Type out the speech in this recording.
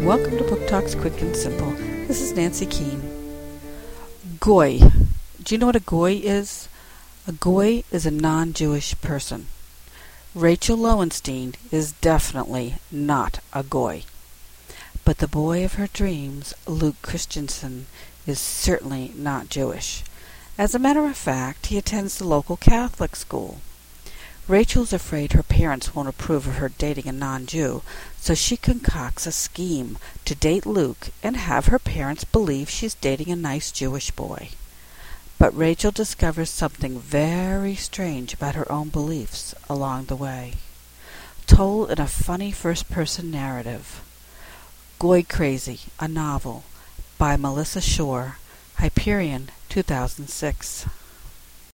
Talks Quick and Simple. This is Nancy Keane. Goy. Do you know what a goy is? A goy is a non Jewish person. Rachel Lowenstein is definitely not a goy. But the boy of her dreams, Luke Christensen, is certainly not Jewish. As a matter of fact, he attends the local Catholic school. Rachel's afraid her parents won't approve of her dating a non-Jew, so she concocts a scheme to date Luke and have her parents believe she's dating a nice Jewish boy. But Rachel discovers something very strange about her own beliefs along the way. Told in a funny first-person narrative. Goy Crazy, a novel, by Melissa Schorr, Hyperion, 2006.